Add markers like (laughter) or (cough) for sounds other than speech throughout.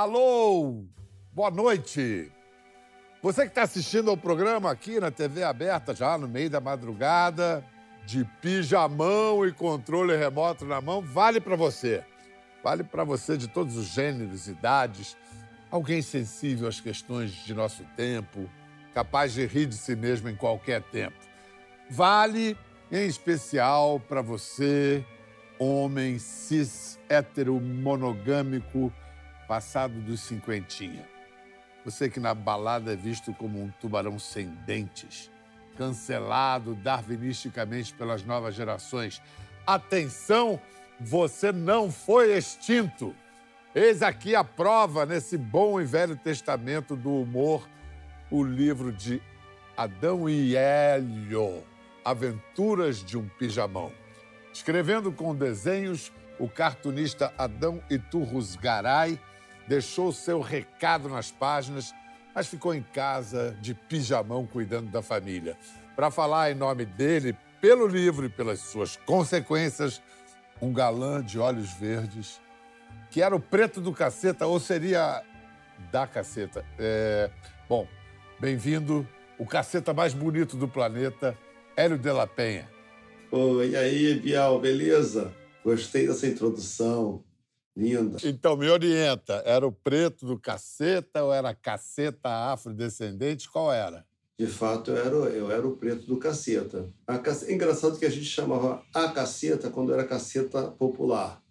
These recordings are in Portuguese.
Alô, boa noite. Você que está assistindo ao programa aqui na TV aberta, já no meio da madrugada, de pijamão e controle remoto na mão, vale para você. Vale para você de todos os gêneros, idades, alguém sensível às questões de nosso tempo, capaz de rir de si mesmo em qualquer tempo. Vale, em especial, para você, homem cis, hétero, monogâmico, passado dos cinquentinha. Você que na balada é visto como um tubarão sem dentes, cancelado darwinisticamente pelas novas gerações. Atenção, você não foi extinto. Eis aqui a prova nesse bom e velho testamento do humor, o livro de Adão e Hélio, Aventuras de um Pijamão. Escrevendo com desenhos, o cartunista Adão Iturros Garay deixou seu recado nas páginas, mas ficou em casa de pijamão cuidando da família. Para falar em nome dele, pelo livro e pelas suas consequências, um galã de olhos verdes, que era o preto do caceta, ou seria da caceta. É... Bom, bem-vindo, o caceta mais bonito do planeta, Hélio de la Penha. Oi, e aí, Bial, beleza? Gostei dessa introdução. Linda. Então, me orienta. Era o preto do caceta ou era caceta afrodescendente? Qual era? De fato, eu era, eu era o preto do caceta. É engraçado que a gente chamava a caceta quando era caceta popular.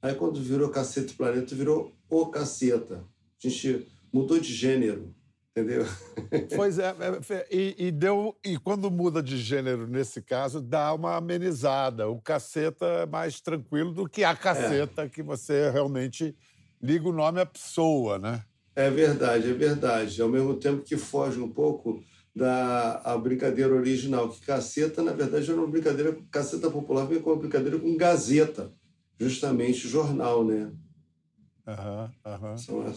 Aí, quando virou caceta planeta, virou o caceta. A gente mudou de gênero entendeu? Pois é, (laughs) é e, e, deu e quando muda de gênero nesse caso dá uma amenizada. O caceta é mais tranquilo do que a caceta é. que você realmente liga o nome à pessoa, né? É verdade, é verdade. Ao mesmo tempo que foge um pouco da a brincadeira original, que caceta na verdade era uma brincadeira caceta popular veio com uma brincadeira com gazeta, justamente jornal, né? Aham, aham.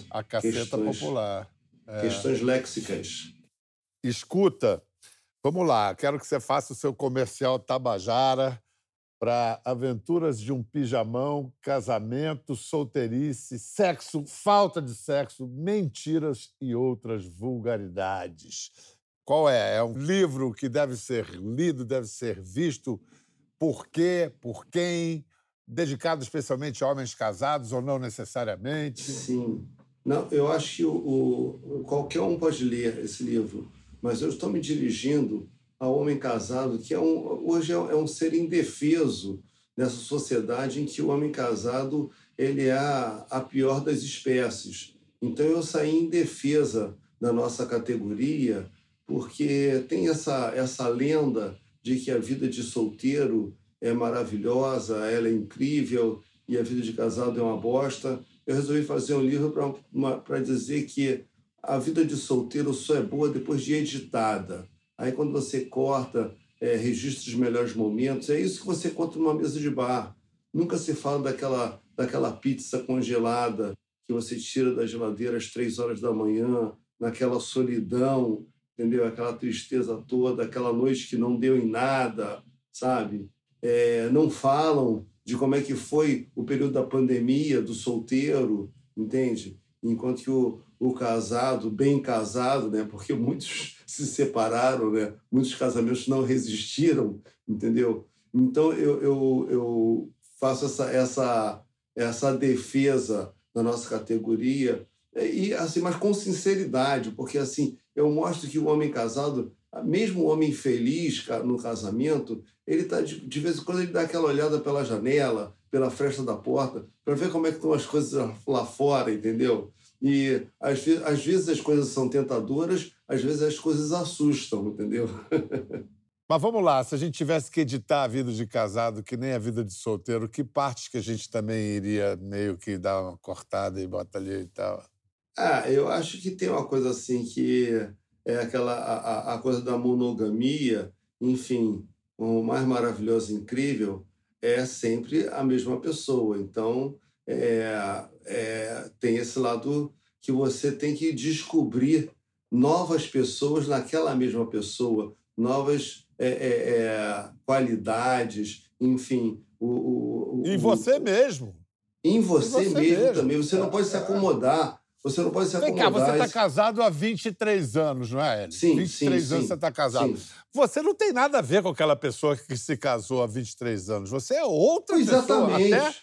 A caceta questões... popular. É. Questões léxicas. Escuta, vamos lá. Quero que você faça o seu comercial Tabajara para aventuras de um pijamão, casamento, solteirice, sexo, falta de sexo, mentiras e outras vulgaridades. Qual é? É um livro que deve ser lido, deve ser visto. Por quê? Por quem? Dedicado especialmente a homens casados ou não necessariamente? Sim. Não, eu acho que o, o, qualquer um pode ler esse livro, mas eu estou me dirigindo ao homem casado, que é um, hoje é, é um ser indefeso nessa sociedade em que o homem casado ele é a, a pior das espécies. Então eu saí em defesa da nossa categoria, porque tem essa, essa lenda de que a vida de solteiro é maravilhosa, ela é incrível e a vida de casado é uma bosta eu resolvi fazer um livro para dizer que a vida de solteiro só é boa depois de editada. Aí, quando você corta, é, registra os melhores momentos, é isso que você conta numa mesa de bar. Nunca se fala daquela, daquela pizza congelada que você tira da geladeira às três horas da manhã, naquela solidão, entendeu? Aquela tristeza toda, aquela noite que não deu em nada, sabe? É, não falam de como é que foi o período da pandemia, do solteiro, entende? Enquanto que o, o casado, bem casado, né? Porque (laughs) muitos se separaram, né? Muitos casamentos não resistiram, entendeu? Então eu, eu, eu faço essa, essa, essa defesa da nossa categoria e assim, mas com sinceridade, porque assim eu mostro que o homem casado, mesmo o homem feliz no casamento, ele tá de, de vez em quando ele dá aquela olhada pela janela, pela fresta da porta, para ver como é que estão as coisas lá fora, entendeu? E às, às vezes as coisas são tentadoras, às vezes as coisas assustam, entendeu? (laughs) Mas vamos lá, se a gente tivesse que editar a vida de casado, que nem a vida de solteiro, que partes que a gente também iria meio que dar uma cortada e bota ali e tal? Ah, eu acho que tem uma coisa assim que é aquela a, a coisa da monogamia, enfim, o mais maravilhoso e incrível é sempre a mesma pessoa. Então, é, é, tem esse lado que você tem que descobrir novas pessoas naquela mesma pessoa, novas é, é, é qualidades, enfim. O, o, em você mesmo. Em você, você mesmo, mesmo, também. Você não pode se acomodar. Você não pode se Vem cá, acomodar. você está casado há 23 anos, não é, Hélio? Sim, 23 sim, anos sim. você está casado. Sim. Você não tem nada a ver com aquela pessoa que se casou há 23 anos. Você é outra pessoa. Exatamente. Até,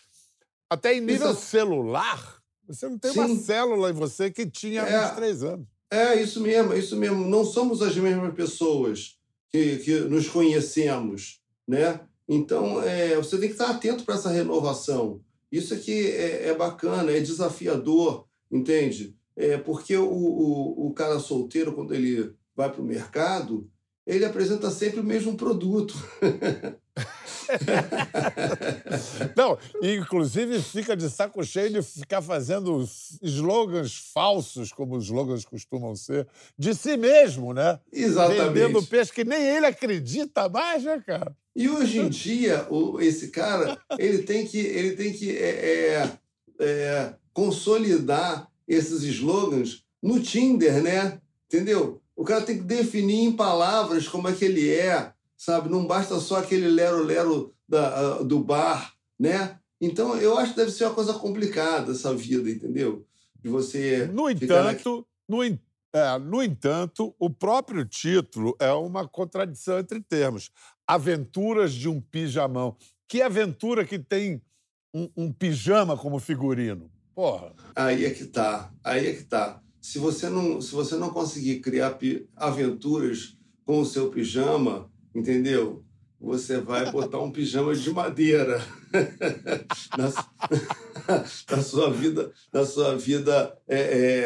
até em nível celular. Você não tem uma Sim. célula em você que tinha há É. 23 anos. É, isso mesmo, é isso mesmo. Não somos as mesmas pessoas que, que nos conhecemos, né? Então, é, você tem que estar atento para essa renovação. Isso aqui é, é bacana, é desafiador, entende? É, porque o, o, o cara solteiro, quando ele vai para o mercado, ele apresenta sempre o mesmo produto. (laughs) Não, inclusive fica de saco cheio de ficar fazendo slogans falsos, como os slogans costumam ser, de si mesmo, né? Exatamente. Vendendo peixe que nem ele acredita mais, né, cara? E hoje em dia, esse cara, ele tem que, ele tem que é, é, é, consolidar esses slogans no Tinder, né? Entendeu? O cara tem que definir em palavras como é que ele é, sabe? Não basta só aquele lero-lero da- ah, do bar, né? Então, eu acho que deve ser uma coisa complicada essa vida, entendeu? De você No entanto, no, en- é, no entanto, o próprio título é uma contradição entre termos. Aventuras de um pijamão. Que aventura que tem um, um pijama como figurino? Porra. Aí é que tá, aí é que tá. Se você não, se você não conseguir criar aventuras com o seu pijama, entendeu? Você vai botar um pijama de madeira (laughs) na, (laughs) na sua vida, na sua vida, é,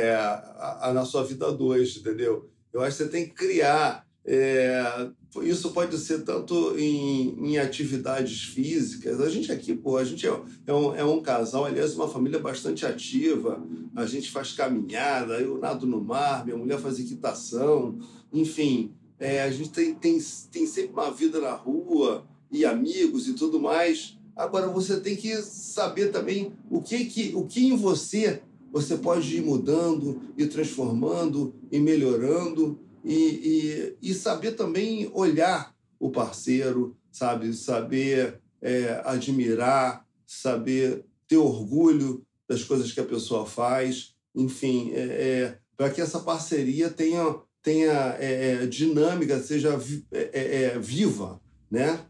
é, a- a- na sua vida dois, entendeu? Eu acho que você tem que criar. é, isso pode ser tanto em, em atividades físicas. A gente aqui, pô, a gente é, é um, é um casal, aliás, uma família bastante ativa. A gente faz caminhada, eu nado no mar, minha mulher faz equitação, enfim. é, a gente tem, tem, tem sempre uma vida na rua e amigos e tudo mais. Agora, você tem que saber também o que, que, o que em você você pode ir mudando e transformando e melhorando e, e, e saber também olhar o parceiro, sabe? Saber é, admirar, saber ter orgulho das coisas que a pessoa faz, enfim, é, é, para que essa parceria tenha, tenha é, é, dinâmica, seja vi- é, viva, né?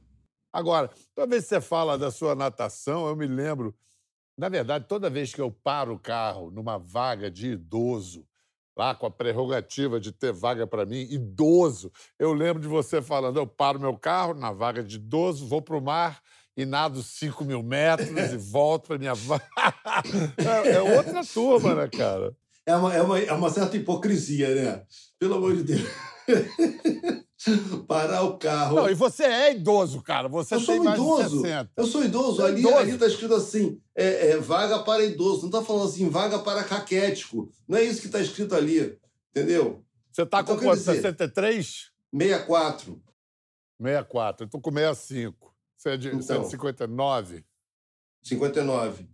Agora, toda vez que você fala da sua natação, eu me lembro. Na verdade, toda vez que eu paro o carro numa vaga de idoso, lá com a prerrogativa de ter vaga para mim, idoso, eu lembro de você falando: eu paro meu carro na vaga de idoso, vou para o mar e nado 5 mil metros e (laughs) volto para minha vaga. É, é outra turma, né, cara? É uma, é, uma, é uma certa hipocrisia, né? Pelo amor de Deus. (laughs) (laughs) Parar o carro. Não, e você é idoso, cara. Você Eu sou idoso. de 60. Eu sou idoso. É ali idoso. ali está escrito assim: é, é, vaga para idoso. Não está falando assim, vaga para caquético. Não é isso que está escrito ali. Entendeu? Você tá Então, com quanto? dizer- 63? 64. 64. Eu tô com 65. Você é de Então. 159? 59.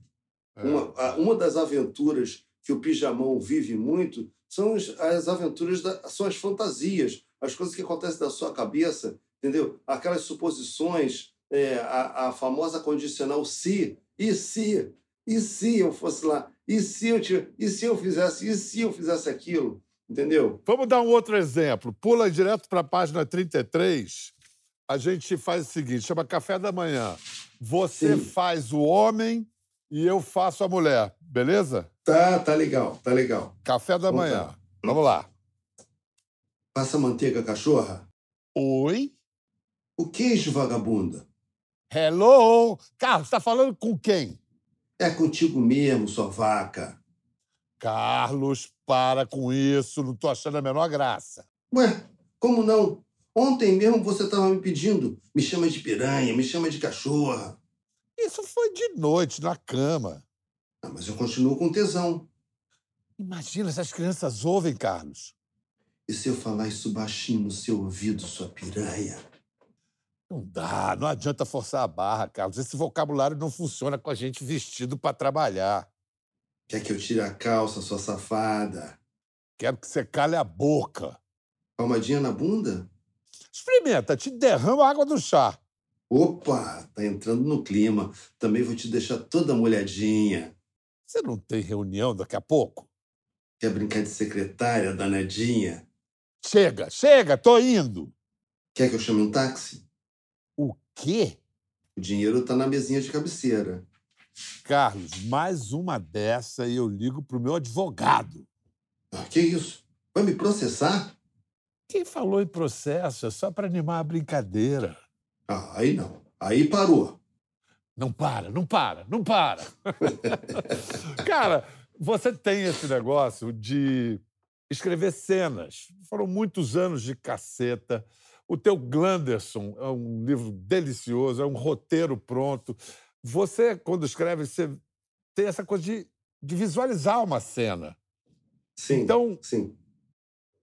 É. Uma, a- uma das aventuras que o pijamão vive muito são os- as aventuras, da, são as fantasias, as coisas que acontecem na sua cabeça, entendeu? Aquelas suposições, é, a, a famosa condicional se, e se, e se eu fosse lá, e se eu, tivesse, e se eu fizesse, e se eu fizesse aquilo, entendeu? Vamos dar um outro exemplo. Pula direto para a página 33. A gente faz o seguinte: chama café da manhã. Você Sim. faz o homem e eu faço a mulher, beleza? Tá, tá legal, tá legal. Café da manhã. tá. Vamos lá. Passa manteiga, cachorra? Oi? O queijo, vagabunda? Hello? Carlos, está falando com quem? É contigo mesmo, sua vaca. Carlos, para com isso. Não tô achando a menor graça. Ué, como não? Ontem mesmo você estava me pedindo. Me chama de piranha, me chama de cachorra. Isso foi de noite, na cama. Ah, mas eu continuo com tesão. Imagina se as crianças ouvem, Carlos. E se eu falar isso baixinho no seu ouvido, sua piranha? Não dá, não adianta forçar a barra, Carlos. Esse vocabulário não funciona com a gente vestido para trabalhar. Quer que eu tire a calça, sua safada? Quero que você cale a boca. Palmadinha na bunda? Experimenta, te derrama a água do chá. Opa, tá entrando no clima. Também vou te deixar toda molhadinha. Você não tem reunião daqui a pouco? Quer brincar de secretária, danadinha? Chega, chega, tô indo. Quer que eu chame um táxi? O quê? O dinheiro tá na mesinha de cabeceira. Carlos, mais uma dessa e eu ligo pro meu advogado. Ah, que isso? Vai me processar? Quem falou em processo é só para animar a brincadeira. Ah, aí não. Aí parou. Não para, não para, não para. (laughs) Cara, você tem esse negócio de escrever cenas. Foram muitos anos de caceta. O teu Glanderson é um livro delicioso, é um roteiro pronto. Você, quando escreve, você tem essa coisa de, de visualizar uma cena. Sim. Então, sim.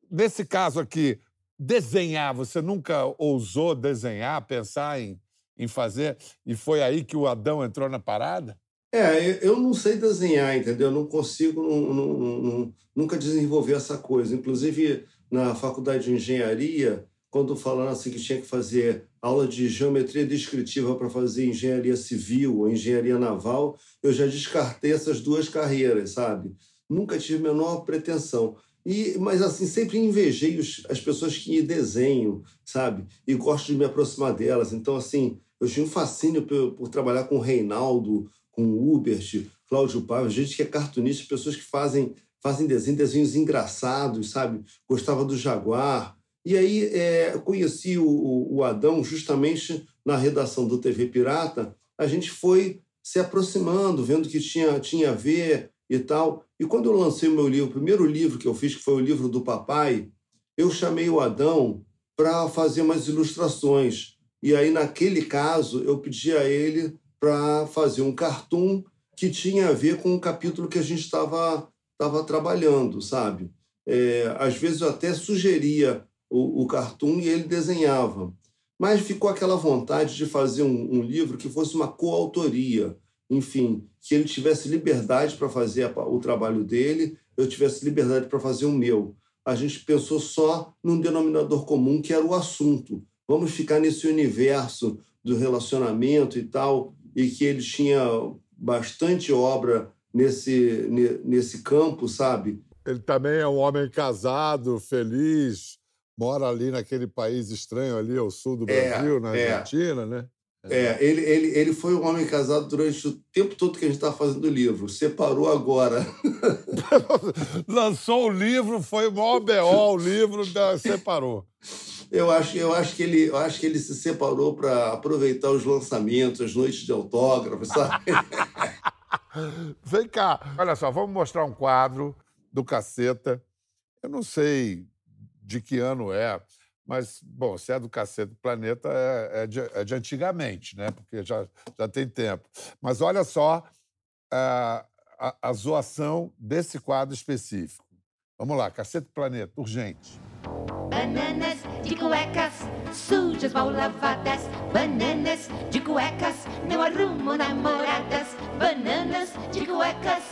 nesse caso aqui, desenhar, você nunca ousou desenhar, pensar em, em fazer, e foi aí que o Adão entrou na parada? É, eu não sei desenhar, entendeu? Eu não consigo, não, não, não, nunca desenvolver essa coisa. Inclusive, na faculdade de engenharia, quando falaram assim que tinha que fazer aula de geometria descritiva para fazer engenharia civil ou engenharia naval, eu já descartei essas duas carreiras, sabe? Nunca tive a menor pretensão. E, mas assim, sempre invejei os, as pessoas que desenham, sabe? E gosto de me aproximar delas. Então, assim, eu tinha um fascínio por, por trabalhar com o Reinaldo, com o Hubert, Cláudio Paiva, gente que é cartunista, pessoas que fazem, fazem desenho, desenhos engraçados, sabe? Gostava do Jaguar. E aí é, conheci o, o Adão justamente na redação do TV Pirata. A gente foi se aproximando, vendo que tinha, tinha a ver e tal. E quando eu lancei o meu livro, o primeiro livro que eu fiz, que foi o livro do papai, eu chamei o Adão para fazer umas ilustrações. E aí, naquele caso, eu pedi a ele para fazer um cartoon que tinha a ver com o capítulo que a gente estava tava trabalhando, sabe? É, às vezes eu até sugeria o, o cartoon e ele desenhava. Mas ficou aquela vontade de fazer um, um livro que fosse uma coautoria, enfim, que ele tivesse liberdade para fazer a, o trabalho dele, eu tivesse liberdade para fazer o meu. A gente pensou só num denominador comum que era o assunto. Vamos ficar nesse universo do relacionamento e tal, e que ele tinha bastante obra nesse, nesse campo, sabe? Ele também é um homem casado, feliz, mora ali naquele país estranho ali ao sul do é, Brasil, é, na Argentina, é. né? É, ele, ele, ele foi um homem casado durante o tempo todo que a gente estava fazendo o livro. Separou agora. (laughs) Lançou o livro, foi o maior BO, o livro da, separou. Eu acho, eu, acho que ele, eu acho que ele se separou para aproveitar os lançamentos, as noites de autógrafos, sabe? (laughs) Vem cá, olha só, vamos mostrar um quadro do Caceta. Eu não sei de que ano é, mas, bom, se é do Caceta do Planeta, é, é, de, é de, antigamente, né? Porque já, já tem tempo. Mas olha só a, a, a zoação desse quadro específico. Vamos lá, Caceta do Planeta, urgente. Bananas de cuecas sujas, mal lavadas. Bananas de cuecas não arrumam namoradas. Bananas de cuecas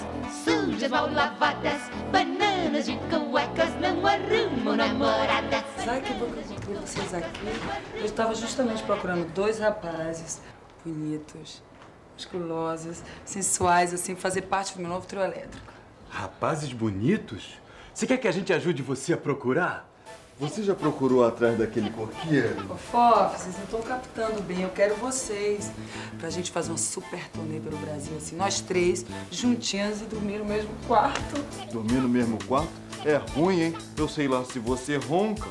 sujas, mal lavadas. Bananas de cuecas não arrumam namoradas. Sabe que vou por vocês aqui? Eu estava justamente procurando dois rapazes bonitos, musculosos, sensuais, assim, fazer parte do meu novo trio elétrico. Rapazes bonitos? Você quer que a gente ajude você a procurar? Você já procurou atrás daquele corqueiro? Fof, vocês não estão captando bem. Eu quero vocês. Pra gente fazer uma super turnê pelo Brasil, assim. Nós três, juntinhos e dormir no mesmo quarto. Dormir no mesmo quarto? É ruim, hein? Eu sei lá se você ronca.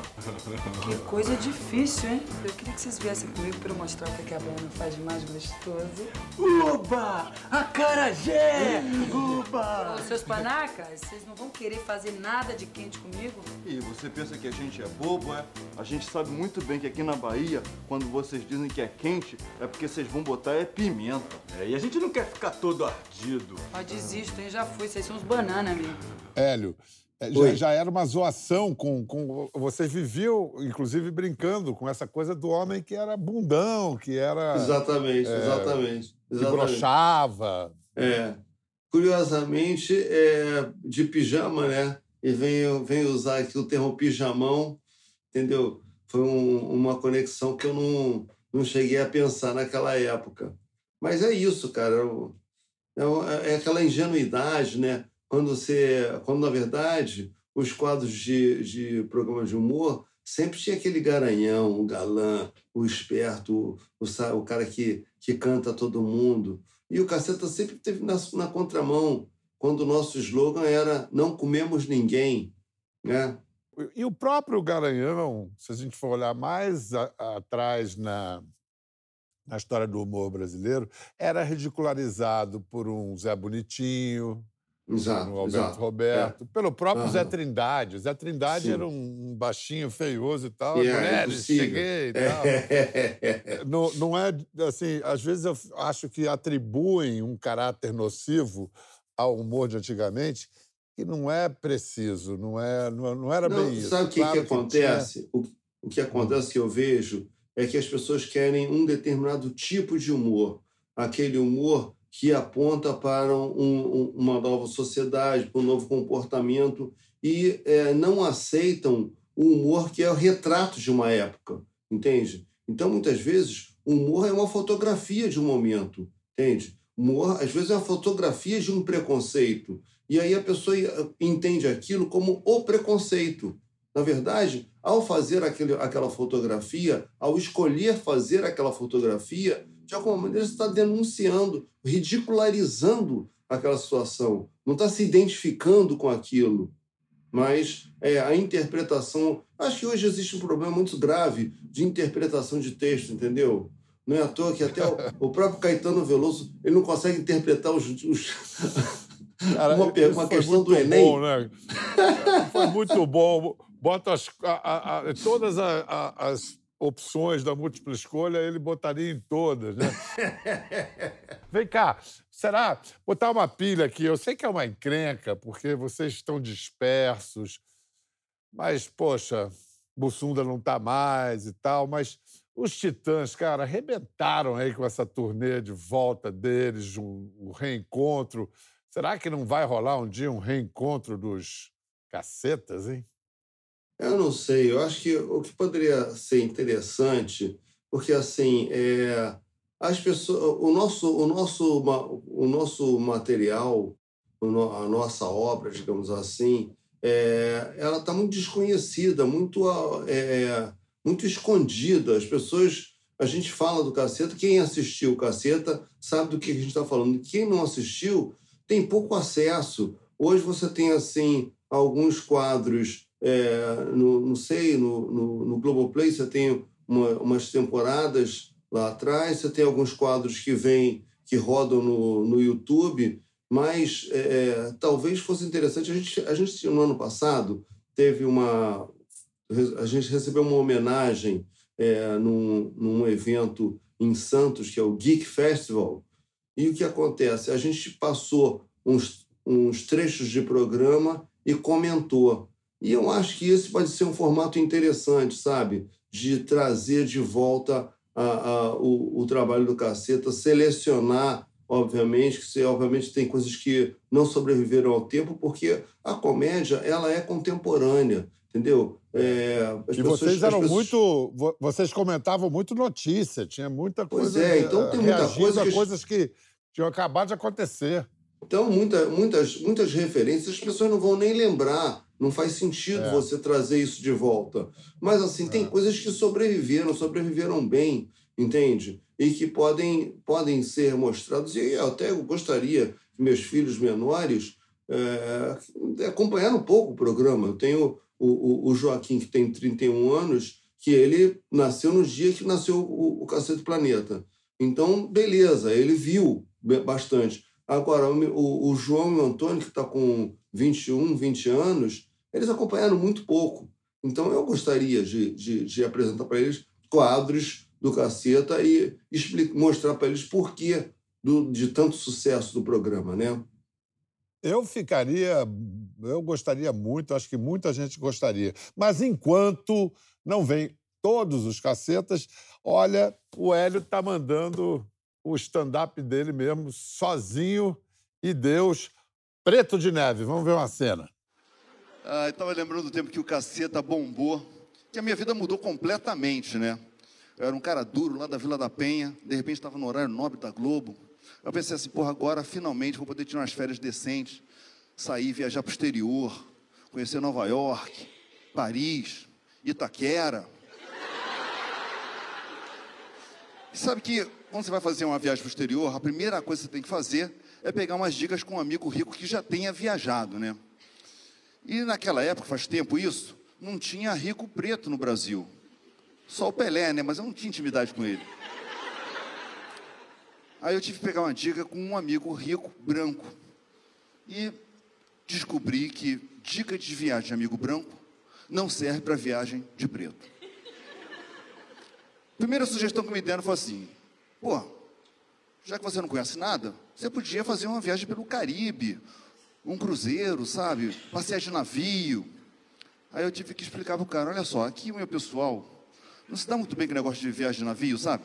Que coisa difícil, hein? Eu queria que vocês viessem comigo pra eu mostrar o que a banda faz de mais gostoso. Uba! Acarajé! Uba! Ô, seus panacas, vocês não vão querer fazer nada de quente comigo? E você pensa que a gente é bobo, é? A gente sabe muito bem que aqui na Bahia, quando vocês dizem que é quente, é porque vocês vão botar é pimenta. É, e a gente não quer ficar todo ardido. Ó, desisto, hein? Já fui. Vocês são uns bananas mesmo. Hélio, é, já, já, era uma zoação com, com. Vocês viviam, inclusive, brincando com essa coisa do homem que era bundão, que era. Exatamente, é, exatamente, exatamente. Que brochava. É. Curiosamente, é de pijama, né? E vem, vem usar aqui o termo pijamão, entendeu? Foi um, uma conexão que eu não, não cheguei a pensar naquela época. Mas é isso, cara. É, é aquela ingenuidade, né? quando você, quando na verdade os quadros de, de programas de humor sempre tinha aquele garanhão, o galã, o esperto, o, o, o cara que, que canta todo mundo. E o Caceta sempre teve na, na contramão, quando o nosso slogan era não comemos ninguém, né? E o próprio Garanhão, se a gente for olhar mais a, a, atrás na, na história do humor brasileiro, era ridicularizado por um Zé Bonitinho, Exato, Alberto exato. Roberto, É. pelo próprio Aham. Zé Trindade. O Zé Trindade Sim. era um baixinho feioso e tal. E é Mulheres, impossível. cheguei e tal. É. (laughs) Não, não é assim, às vezes eu acho que atribuem um caráter nocivo ao humor de antigamente que não é preciso, não é, não, não era Não, bem isso. sabe o que, que acontece? O, o que acontece que eu vejo é que as pessoas querem um determinado tipo de humor, aquele humor que aponta para um- um- uma nova sociedade, para um novo comportamento, e é, não aceitam o humor que é o retrato de uma época, entende? Então, muitas vezes, o humor é uma fotografia de um momento, entende? Humor, às vezes, é uma fotografia de um preconceito. E aí a pessoa eh, entende aquilo como o preconceito. Na verdade, ao fazer aquele, aquela fotografia, ao escolher fazer aquela fotografia, de alguma maneira você está denunciando, ridicularizando aquela situação. Não está se identificando com aquilo. Mas é, a interpretação. Acho que hoje existe um problema muito grave de interpretação de texto, entendeu? Não é à toa que até o, o próprio Caetano Veloso ele não consegue interpretar os, os, Cara, uma, uma questão do Enem. Bom, né? Foi muito bom. Bota as, a- a- todas a- as opções da múltipla escolha, ele botaria em todas, né? (laughs) Vem cá, será? Botar uma pilha aqui. Eu sei que é uma encrenca, porque vocês estão dispersos, mas, poxa, Bussunda não tá mais e tal, mas os Titãs, cara, arrebentaram aí com essa turnê de volta deles, um, um reencontro. Será que não vai rolar um dia um reencontro dos cacetas, hein? Eu não sei, eu acho que o que poderia ser interessante, porque assim, é, as pessoas, o nosso, o nosso, o nosso material, a nossa obra, digamos assim, é, ela está muito desconhecida, muito, é, muito escondida. As pessoas, a gente fala do Caceta, quem assistiu o Caceta sabe do que a gente está falando. Quem não assistiu tem pouco acesso. Hoje você tem assim alguns quadros é, no, não sei, no, no, no Globoplay você tem uma, umas temporadas lá atrás, você tem alguns quadros que vêm, que rodam no, no YouTube, mas é, talvez fosse interessante. A gente, a gente, no ano passado, teve uma. A gente recebeu uma homenagem é, num, num evento em Santos, que é o Geek Festival. E o que acontece? A gente passou uns, uns trechos de programa e comentou. E eu acho que esse pode ser um formato interessante, sabe? De trazer de volta a, a, o, o trabalho do Caceta, selecionar, obviamente, que você, obviamente tem coisas que não sobreviveram ao tempo, porque a comédia ela é contemporânea, entendeu? É, as E vocês eram pessoas- muito. vo- Vocês comentavam muito notícia, tinha muita Pois coisa. é, de- então tem muita coisa que- coisas que tinham acabado de acontecer. Então, muita, muitas, muitas referências as pessoas não vão nem lembrar. Não faz sentido É. você trazer isso de volta. Mas, assim, tem coisas que sobreviveram, sobreviveram bem, entende? E que podem, podem ser mostrados. E eu até gostaria que meus filhos menores é, acompanharam um pouco o programa. Eu tenho o, o, Joaquim, que tem 31 anos, que ele nasceu no dia que nasceu o, o Cacete Planeta. Então, beleza, ele viu bastante. Agora, o, o, João e o Antônio, que está com 21, 20 anos, eles acompanharam muito pouco. Então, eu gostaria de, de, de apresentar para eles quadros do Caceta e explicar, mostrar para eles por que do, de tanto sucesso do programa, né? Eu ficaria. Eu gostaria muito, acho que muita gente gostaria. Mas enquanto não vem todos os cacetas, olha, o Hélio está mandando o stand-up dele mesmo, sozinho e Deus, preto de neve. Vamos ver uma cena. Ah, eu tava lembrando do tempo que o caceta bombou, que a minha vida mudou completamente, né? Eu era um cara duro lá da Vila da Penha, de repente estava no horário nobre da Globo. Eu pensei assim, porra, agora finalmente vou poder tirar umas férias decentes, sair, viajar para o exterior, conhecer Nova York, Paris, Itaquera. E sabe que quando você vai fazer uma viagem para o exterior, a primeira coisa que você tem que fazer é pegar umas dicas com um amigo rico que já tenha viajado, né? E naquela época, faz tempo isso, não tinha rico preto no Brasil. Só o Pelé, né? Mas eu não tinha intimidade com ele. Aí eu tive que pegar uma dica com um amigo rico branco. E descobri que dica de viagem de amigo branco não serve para viagem de preto. Primeira sugestão que me deram foi assim: pô, já que você não conhece nada, você podia fazer uma viagem pelo Caribe, um cruzeiro, sabe? Passear de navio. Aí eu tive que explicar para o cara: olha só, aqui o meu pessoal não se dá muito bem com o negócio de viagem de navio, sabe?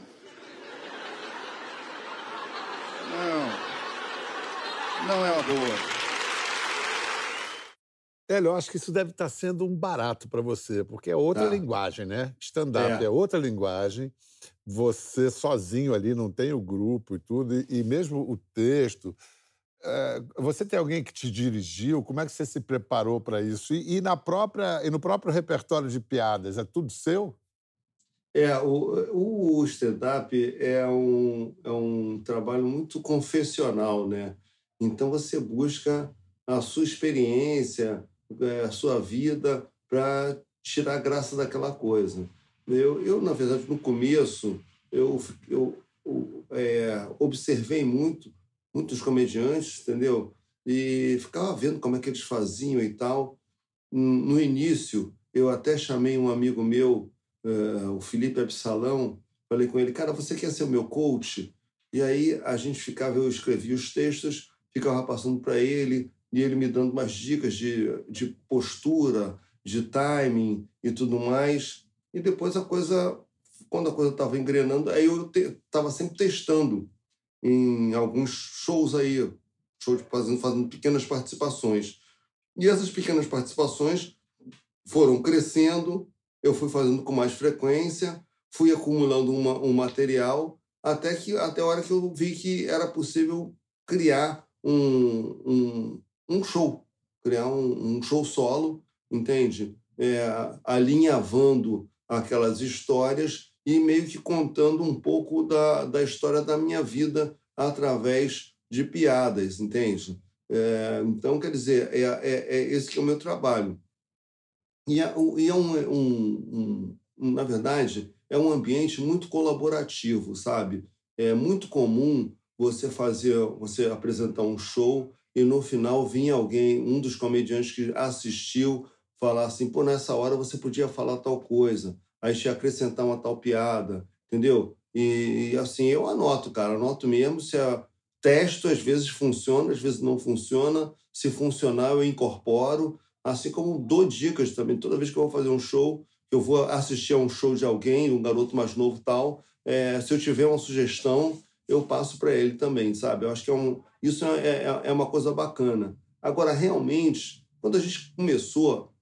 Não. É uma boa. Hélio, eu acho que isso deve estar sendo um barato para você, porque é outra Tá. linguagem, né? Stand-up É. é. outra linguagem. Você sozinho ali, não tem o grupo e tudo, e, e mesmo o texto. é, você tem alguém que te dirigiu? Como é que você se preparou para isso? E, e na própria, e no próprio repertório de piadas, é tudo seu? É, o, o stand-up é um, é um trabalho muito confessional, né? Então você busca a sua experiência, é, a sua vida para tirar a graça daquela coisa. Eu, eu, na verdade, no começo, eu, eu, eu, é, observei muito, muitos comediantes, entendeu? E ficava vendo como é que eles faziam e tal. No início, eu até chamei um amigo meu, eh, o Felipe Absalão, falei com ele, cara, você quer ser o meu coach? E aí a gente ficava, eu escrevia os textos, ficava passando para ele, e ele me dando umas dicas de, de postura, de timing e tudo mais. E depois a coisa, quando a coisa estava engrenando, aí eu estava sempre testando em alguns shows aí, shows fazendo, fazendo pequenas participações. E essas pequenas participações foram crescendo, eu fui fazendo com mais frequência, fui acumulando uma, um material, até que até a hora que eu vi que era possível criar um, um, um show, criar um, um show solo, entende? É, alinhavando aquelas histórias e meio que contando um pouco da, da história da minha vida através de piadas, entende? É, então, quer dizer, é, é, é esse que é o meu trabalho. E é, e é um, um, um, na verdade, é um ambiente muito colaborativo, sabe? É muito comum você fazer, você apresentar um show e no final vinha alguém, um dos comediantes que assistiu, falar assim, pô, nessa hora você podia falar tal coisa, aí te acrescentar uma tal piada, entendeu? E, e assim, eu anoto, cara, anoto mesmo, se a, testo, às vezes funciona, às vezes não funciona, se funcionar eu incorporo, assim como dou dicas também, toda vez que eu vou fazer um show, eu vou assistir a um show de alguém, um garoto mais novo tal, é, se eu tiver uma sugestão, eu passo para ele também, sabe? Eu acho que é um, isso é, é, é, uma coisa bacana. Agora, realmente, quando a gente começou,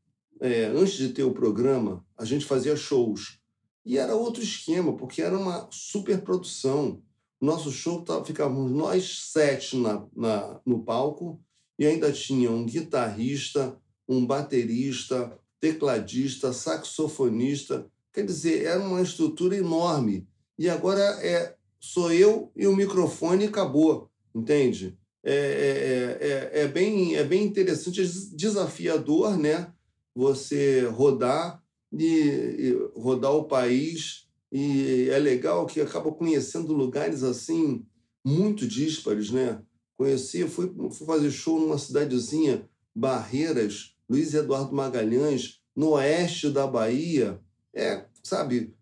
é, antes de ter o programa, a gente fazia shows. E era outro esquema, porque era uma super produção. Nosso show tá, ficávamos nós sete na, na, no palco e ainda tinha um guitarrista, um baterista, tecladista, saxofonista. Quer dizer, era uma estrutura enorme. E agora é sou eu e o microfone e acabou, entende? É, é, é, é, bem, é bem interessante, é desafiador, né? Você rodar e, e rodar o país e é legal que acaba conhecendo lugares assim muito díspares, né? Conheci, fui, fui fazer show numa cidadezinha, Barreiras, Luiz Eduardo Magalhães, no oeste da Bahia. É, sabe,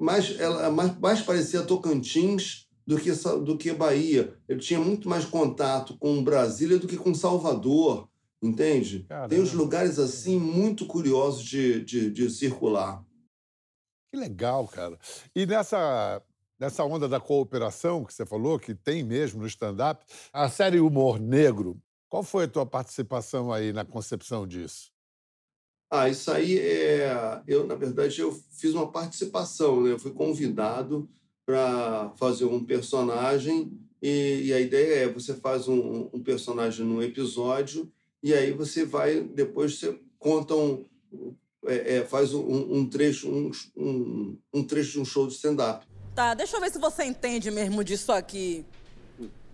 mais, ela mais, mais parecia Tocantins do que, do que Bahia. Ele tinha muito mais contato com Brasília do que com Salvador, entende? Caramba. Tem uns lugares assim muito curiosos de, de, de circular. Que legal, cara. E nessa, nessa onda da cooperação que você falou, que tem mesmo no stand-up, a série Humor Negro, qual foi a tua participação aí na concepção disso? Ah, isso aí é. Eu, na verdade, eu fiz uma participação, né? Eu fui convidado para fazer um personagem e, e a ideia é você faz um, um personagem num episódio e aí você vai depois você conta um é, é, faz um, um trecho um, um, um trecho de um show de stand-up. Tá, deixa eu ver se você entende mesmo disso aqui.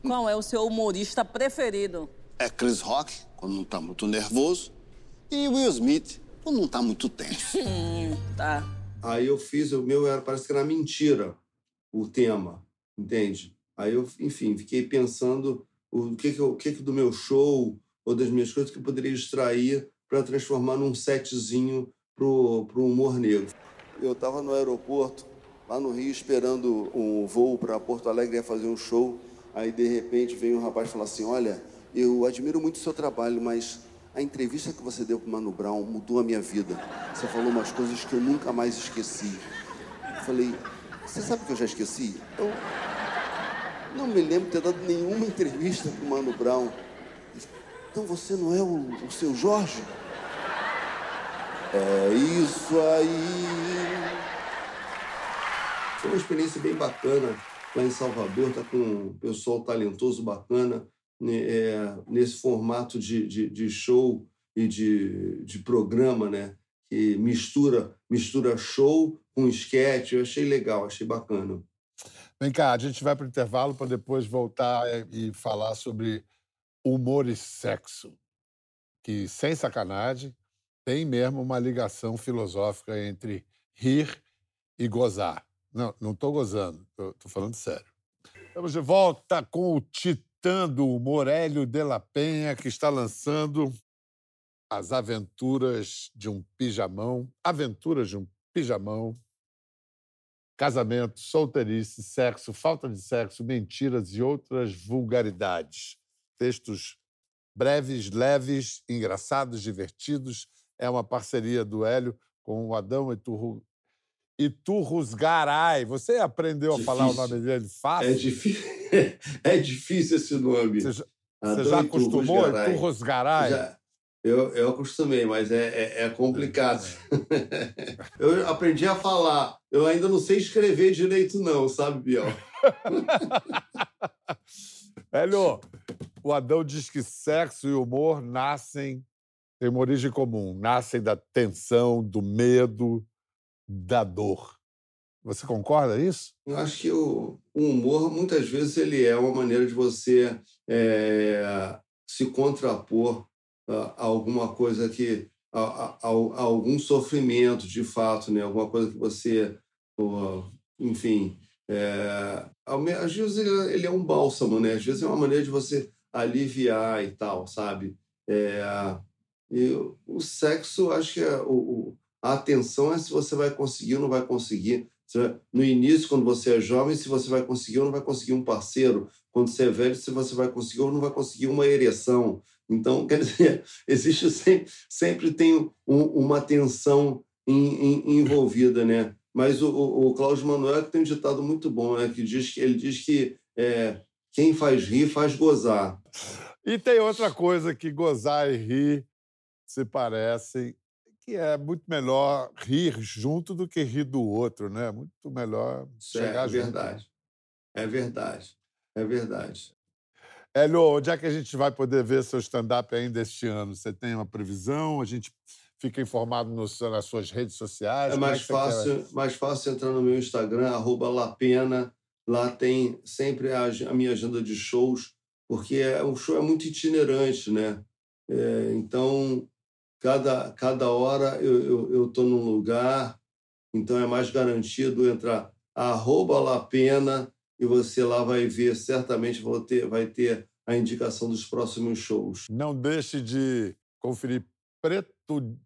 Qual é o seu humorista preferido? É Chris Rock, quando não tá muito nervoso, e Will Smith, quando não tá muito tenso. (laughs) Hum, tá. Aí eu fiz, o meu era, parece que era mentira o tema, entende? Aí eu, enfim, fiquei pensando o que, que, eu, o que, que do meu show ou das minhas coisas que eu poderia extrair para transformar num setzinho pro, pro humor negro. Eu estava no aeroporto, lá no Rio, esperando um voo para Porto Alegre, ia fazer um show. Aí, de repente, veio um rapaz falar assim: Olha, eu admiro muito o seu trabalho, mas a entrevista que você deu para Mano Brown mudou a minha vida. Você falou umas coisas que eu nunca mais esqueci. Eu falei: Você sabe que eu já esqueci? Eu não me lembro de ter dado nenhuma entrevista para Mano Brown. Então você não é o, o seu Jorge? É isso aí. Foi uma experiência bem bacana lá em Salvador, tá com um pessoal talentoso, bacana, é, nesse formato de, de, de, show e de, de programa, né? Que mistura, mistura show com sketch. Eu achei legal, achei bacana. Vem cá, a gente vai para o intervalo para depois voltar e falar sobre humor e sexo. Que, sem sacanagem, tem mesmo uma ligação filosófica entre rir e gozar. Não, não estou gozando, estou falando sério. Estamos de volta com o titã do humor, Hélio de la Penha, que está lançando As Aventuras de um Pijamão. Aventuras de um Pijamão. Casamento, solteirice, sexo, falta de sexo, mentiras e outras vulgaridades. Textos breves, leves, engraçados, divertidos, é uma parceria do Hélio com o Adão Iturru... Iturrusgaray. Você aprendeu difícil. a falar o nome dele fácil? É difícil, (laughs) é difícil esse nome. Você já, você já acostumou? Iturrusgaray? Já, eu, eu acostumei, mas é, é, é complicado. (laughs) eu aprendi a falar. Eu ainda não sei escrever direito, não, sabe, Biel? (laughs) Hélio, o Adão diz que sexo e humor nascem têm uma origem comum, nascem da tensão, do medo, da dor. Você concorda isso? Eu acho que o, humor, muitas vezes, ele é uma maneira de você é, se contrapor a, alguma coisa que... A, a, a, algum sofrimento, de fato, né? alguma coisa que você... enfim... É, às vezes ele, ele é um bálsamo, né? Às vezes é uma maneira de você aliviar e tal, sabe? É, e o sexo, acho que é, o, a atenção é se você vai conseguir ou não vai conseguir. no início, quando você é jovem, se você vai conseguir ou não vai conseguir um parceiro. Quando você é velho, se você vai conseguir ou não vai conseguir uma ereção. Então, quer dizer, (laughs) existe sempre, sempre tem um, uma tensão em, em, envolvida, né? Mas o, o, o Cláudio Manuel tem um ditado muito bom, né? Que diz que ele diz que é, quem faz rir faz gozar. E tem outra coisa que gozar e rir se parecem, que é muito melhor rir junto do que rir do outro, né? Muito melhor chegar é, junto. É verdade. É verdade. É verdade. Hélio, onde é que a gente vai poder ver seu stand-up ainda este ano? Você tem uma previsão? A gente fica informado nos, nas suas redes sociais? É mais, é fácil, quer... mais fácil entrar no meu Instagram, arroba Lapena. Lá tem sempre a, a, minha agenda de shows, porque é, o show é muito itinerante, né? É, então, cada, cada hora eu estou num lugar, então é mais garantido entrar arroba Lapena e você lá vai ver, certamente vai ter, vai ter a indicação dos próximos shows. Não deixe de conferir Preto,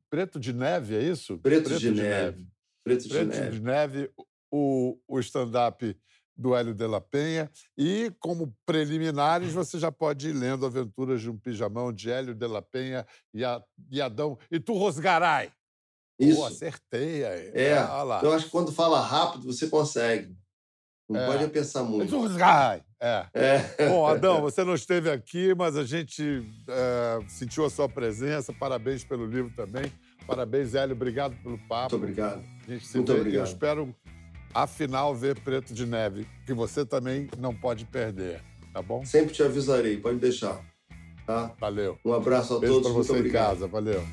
Preto de Neve, é isso? Preto, Preto de, de, Neve. neve. Preto, Preto de, Neve. de Neve, o, o stand-up do Hélio de la Penha. E, como preliminares, você já pode ir lendo Aventuras de um Pijamão de Hélio de la Penha e, a, e Adão e tu Rosgarai. Isso. Pô, acertei aí. É, é eu acho que quando fala rápido, você consegue. Não é. pode pensar muito. Rosgarai. É. é. Bom, Adão, (laughs) você não esteve aqui, mas a gente é, sentiu a sua presença. Parabéns pelo livro também. Parabéns, Hélio. Obrigado pelo papo. Muito obrigado. A gente se Muito vê. obrigado. Eu espero afinal ver Preto de Neve, que você também não pode perder. Tá bom? Sempre te avisarei, pode deixar. Tá? Valeu. Um abraço a Beijo todos, pra você em obrigado. casa. Valeu.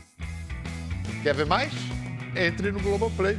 Quer ver mais? Entre no Globoplay.